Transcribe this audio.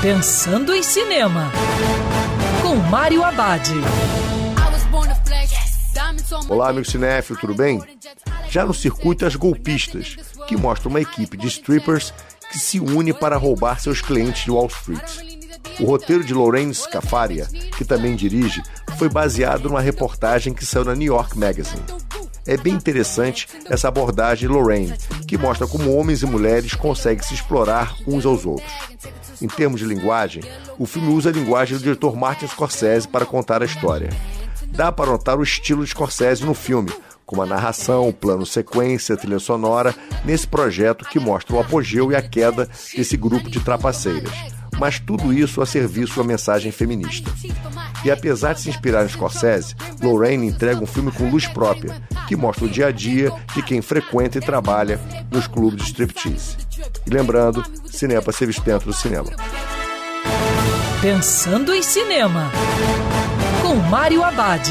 Pensando em Cinema, com Mário Abad. Olá, amigo cinéfilo, tudo bem? Já no circuito As Golpistas, que mostra uma equipe de strippers que se une para roubar seus clientes de Wall Street. O roteiro de Lorraine Scafaria, que também dirige, foi baseado numa reportagem que saiu na New York Magazine. É bem interessante essa abordagem de Lorraine, que mostra como homens e mulheres conseguem se explorar uns aos outros. Em termos de linguagem, o filme usa a linguagem do diretor Martin Scorsese para contar a história. Dá para notar o estilo de Scorsese no filme, com a narração, plano sequência, trilha sonora, nesse projeto que mostra o apogeu e a queda desse grupo de trapaceiras mas tudo isso a serviço da mensagem feminista. E apesar de se inspirar em Scorsese, Lorraine entrega um filme com luz própria, que mostra o dia a dia de quem frequenta e trabalha nos clubes de striptease. E lembrando, ser visto dentro do cinema. Pensando em cinema, com Mário Abad.